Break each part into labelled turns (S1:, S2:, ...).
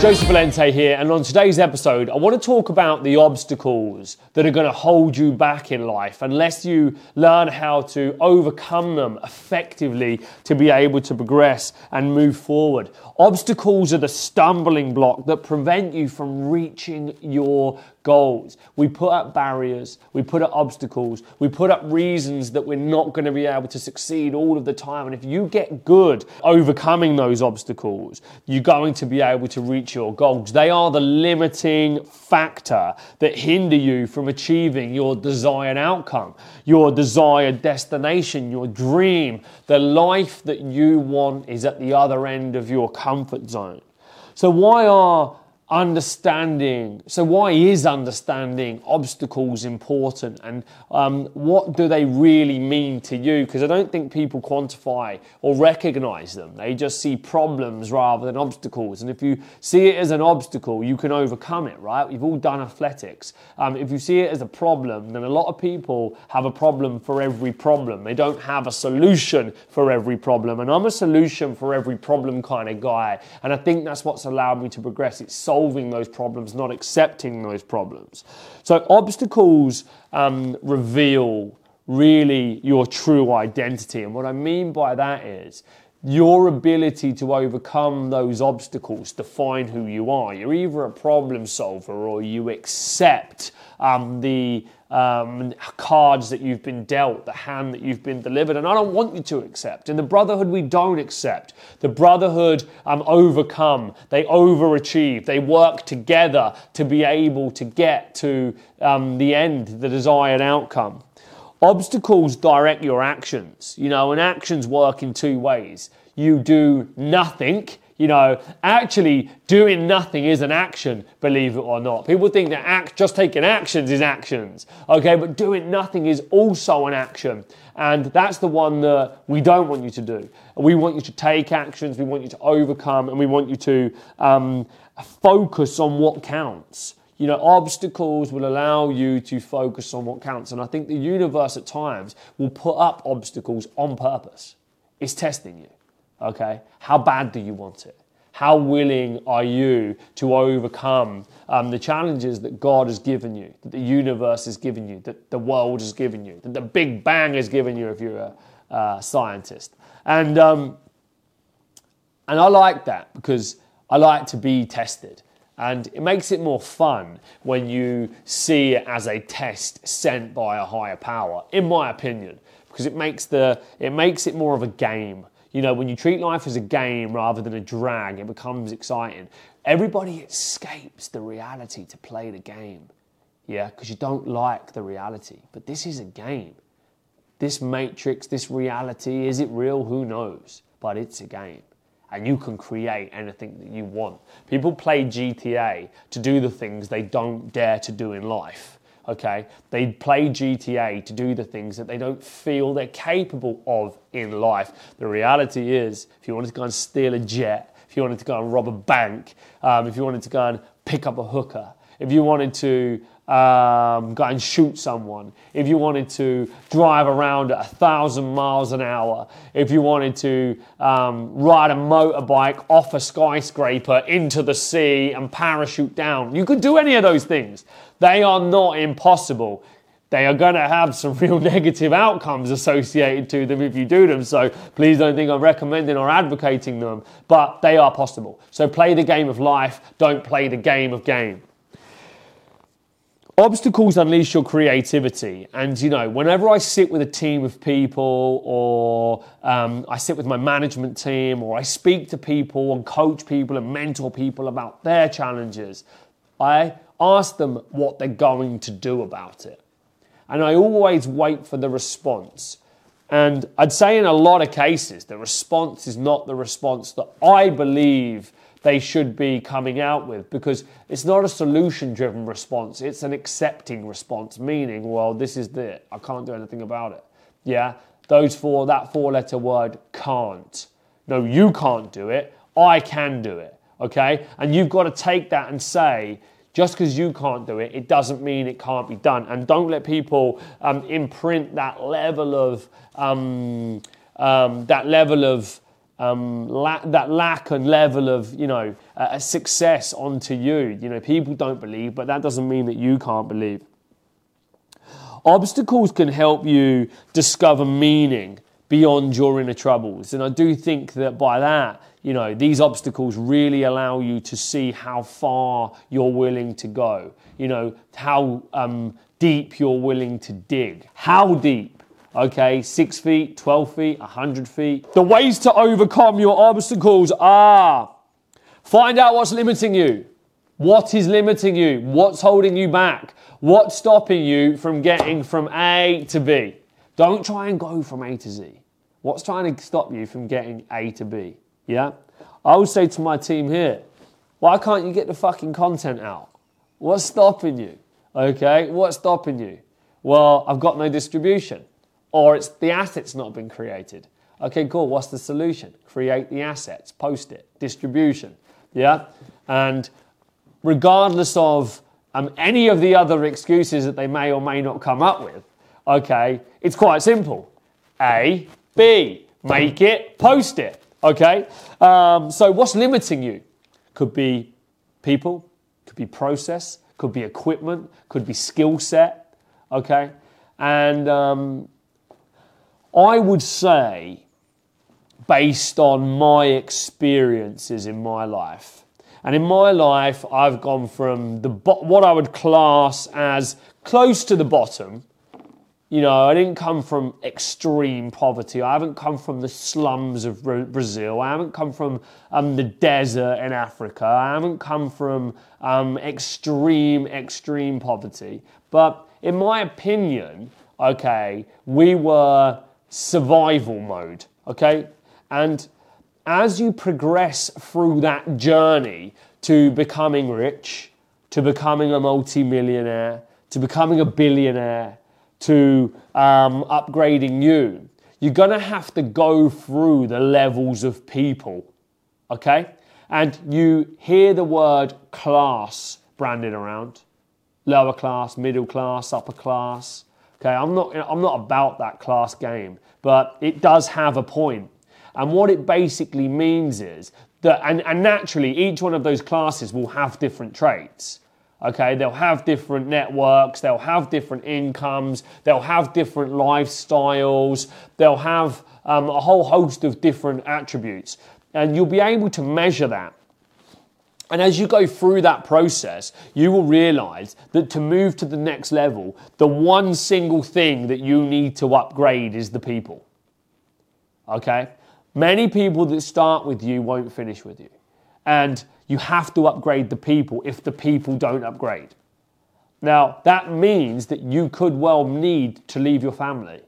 S1: Joseph Valente here, and on today's episode, I want to talk about the obstacles that are going to hold you back in life unless you learn how to overcome them effectively to be able to progress and move forward. Obstacles are the stumbling block that prevent you from reaching your goals. We put up barriers, we put up obstacles, we put up reasons that we're not going to be able to succeed all of the time. And if you get good overcoming those obstacles, you're going to be able to reach your goals. They are the limiting factor that hinder you from achieving your desired outcome, your desired destination, your dream. The life that you want is at the other end of your comfort zone. So, why are understanding. So, why is understanding obstacles important and um, what do they really mean to you? Because I don't think people quantify or recognize them. They just see problems rather than obstacles. And if you see it as an obstacle, you can overcome it, right? We've all done athletics. Um, if you see it as a problem, then a lot of people have a problem for every problem. They don't have a solution for every problem. And I'm a solution for every problem kind of guy. And I think that's what's allowed me to progress. It's so solving those problems, not accepting those problems. So, obstacles um, reveal really your true identity. And what I mean by that is your ability to overcome those obstacles define who you are. You're either a problem solver or you accept um, the um, cards that you've been dealt, the hand that you've been delivered. And I don't want you to accept. In the brotherhood, we don't accept. The brotherhood um, overcome, they overachieve, they work together to be able to get to um, the end, the desired outcome. Obstacles direct your actions, you know, and actions work in two ways. You do nothing you know, actually doing nothing is an action, believe it or not. People think that act, just taking actions is actions, okay, but doing nothing is also an action. And that's the one that we don't want you to do. We want you to take actions, we want you to overcome, and we want you to um, focus on what counts. You know, obstacles will allow you to focus on what counts. And I think the universe at times will put up obstacles on purpose. It's testing you. Okay? How bad do you want it? How willing are you to overcome um, the challenges that God has given you, that the universe has given you, that the world has given you, that the Big Bang has given you if you're a uh, scientist? And, um, and I like that because I like to be tested. And it makes it more fun when you see it as a test sent by a higher power, in my opinion, because it makes, the, it makes it more of a game you know, when you treat life as a game rather than a drag, it becomes exciting. Everybody escapes the reality to play the game. Yeah, because you don't like the reality. But this is a game. This matrix, this reality, is it real? Who knows? But it's a game. And you can create anything that you want. People play GTA to do the things they don't dare to do in life okay? They play GTA to do the things that they don't feel they're capable of in life. The reality is, if you wanted to go and steal a jet, if you wanted to go and rob a bank, um, if you wanted to go and pick up a hooker, if you wanted to um, go and shoot someone, if you wanted to drive around at a thousand miles an hour, if you wanted to um, ride a motorbike off a skyscraper into the sea and parachute down, you could do any of those things. They are not impossible. They are going to have some real negative outcomes associated to them if you do them. So please don't think I'm recommending or advocating them, but they are possible. So play the game of life, don't play the game of game. Obstacles unleash your creativity. And, you know, whenever I sit with a team of people or um, I sit with my management team or I speak to people and coach people and mentor people about their challenges, I ask them what they're going to do about it. And I always wait for the response. And I'd say in a lot of cases, the response is not the response that I believe they should be coming out with because it's not a solution driven response, it's an accepting response, meaning, well, this is it, I can't do anything about it. Yeah, those four, that four letter word can't. No, you can't do it, I can do it. Okay, and you've got to take that and say, just because you can't do it, it doesn't mean it can't be done. And don't let people um, imprint that level of um, um, that level of um, la- that lack and level of you know uh, success onto you. You know, people don't believe, but that doesn't mean that you can't believe. Obstacles can help you discover meaning beyond your inner troubles, and I do think that by that, you know, these obstacles really allow you to see how far you're willing to go. You know, how um, deep you're willing to dig. How deep? Okay, six feet, 12 feet, 100 feet. The ways to overcome your obstacles are find out what's limiting you. What is limiting you? What's holding you back? What's stopping you from getting from A to B? Don't try and go from A to Z. What's trying to stop you from getting A to B? Yeah? I would say to my team here, why can't you get the fucking content out? What's stopping you? Okay, what's stopping you? Well, I've got no distribution or it's the assets not been created. Okay, cool. What's the solution? Create the assets, post it, distribution. Yeah, and regardless of um, any of the other excuses that they may or may not come up with, okay, it's quite simple. A, B, make it, post it. Okay, um, so what's limiting you? Could be people, could be process, could be equipment, could be skill set. Okay, and um, I would say, based on my experiences in my life, and in my life, I've gone from the what I would class as close to the bottom. You know, I didn't come from extreme poverty. I haven't come from the slums of Brazil. I haven't come from um, the desert in Africa. I haven't come from um, extreme, extreme poverty. But in my opinion, okay, we were survival mode, okay? And as you progress through that journey to becoming rich, to becoming a multimillionaire, to becoming a billionaire, to um, upgrading you, you're gonna have to go through the levels of people, okay? And you hear the word class branded around lower class, middle class, upper class. Okay, I'm not, I'm not about that class game, but it does have a point. And what it basically means is that, and, and naturally, each one of those classes will have different traits. Okay, they'll have different networks, they'll have different incomes, they'll have different lifestyles, they'll have um, a whole host of different attributes. And you'll be able to measure that. And as you go through that process, you will realize that to move to the next level, the one single thing that you need to upgrade is the people. Okay? Many people that start with you won't finish with you. And you have to upgrade the people if the people don't upgrade. Now, that means that you could well need to leave your family.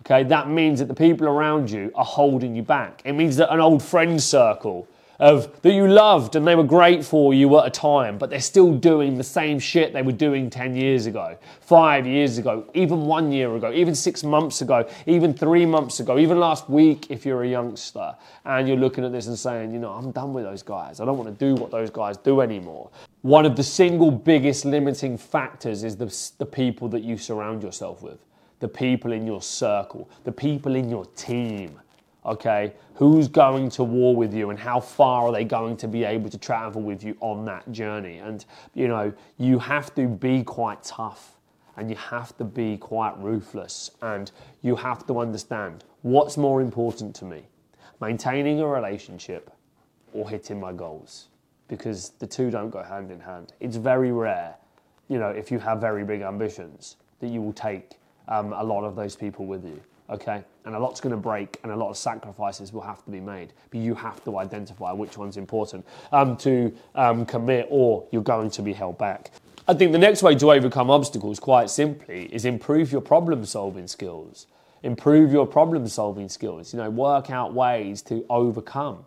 S1: Okay, that means that the people around you are holding you back. It means that an old friend circle of that you loved and they were great for you at a time, but they're still doing the same shit they were doing 10 years ago, five years ago, even one year ago, even six months ago, even three months ago, even last week if you're a youngster and you're looking at this and saying, you know, I'm done with those guys. I don't want to do what those guys do anymore. One of the single biggest limiting factors is the, the people that you surround yourself with, the people in your circle, the people in your team okay? Who's going to war with you and how far are they going to be able to travel with you on that journey? And, you know, you have to be quite tough and you have to be quite ruthless and you have to understand what's more important to me maintaining a relationship or hitting my goals because the two don't go hand in hand. It's very rare, you know, if you have very big ambitions, that you will take um, a lot of those people with you okay? And a lot's going to break and a lot of sacrifices will have to be made. But you have to identify which one's important um, to um, commit or you're going to be held back. I think the next way to overcome obstacles, quite simply, is improve your problem solving skills. Improve your problem solving skills. You know, work out ways to overcome.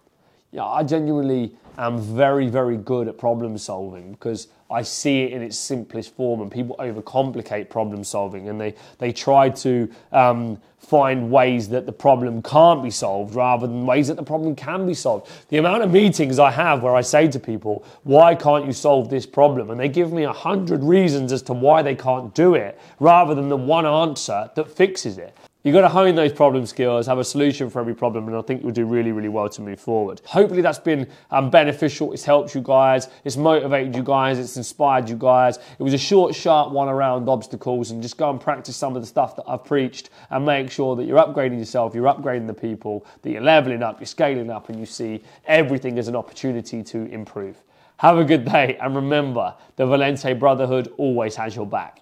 S1: Yeah, I genuinely am very, very good at problem solving because I see it in its simplest form, and people overcomplicate problem solving, and they they try to um, find ways that the problem can't be solved rather than ways that the problem can be solved. The amount of meetings I have where I say to people, "Why can't you solve this problem?" and they give me a hundred reasons as to why they can't do it, rather than the one answer that fixes it. You've got to hone those problem skills, have a solution for every problem, and I think you'll do really, really well to move forward. Hopefully, that's been um, beneficial. It's helped you guys, it's motivated you guys, it's inspired you guys. It was a short, sharp one around obstacles, and just go and practice some of the stuff that I've preached and make sure that you're upgrading yourself, you're upgrading the people, that you're leveling up, you're scaling up, and you see everything as an opportunity to improve. Have a good day, and remember, the Valente Brotherhood always has your back.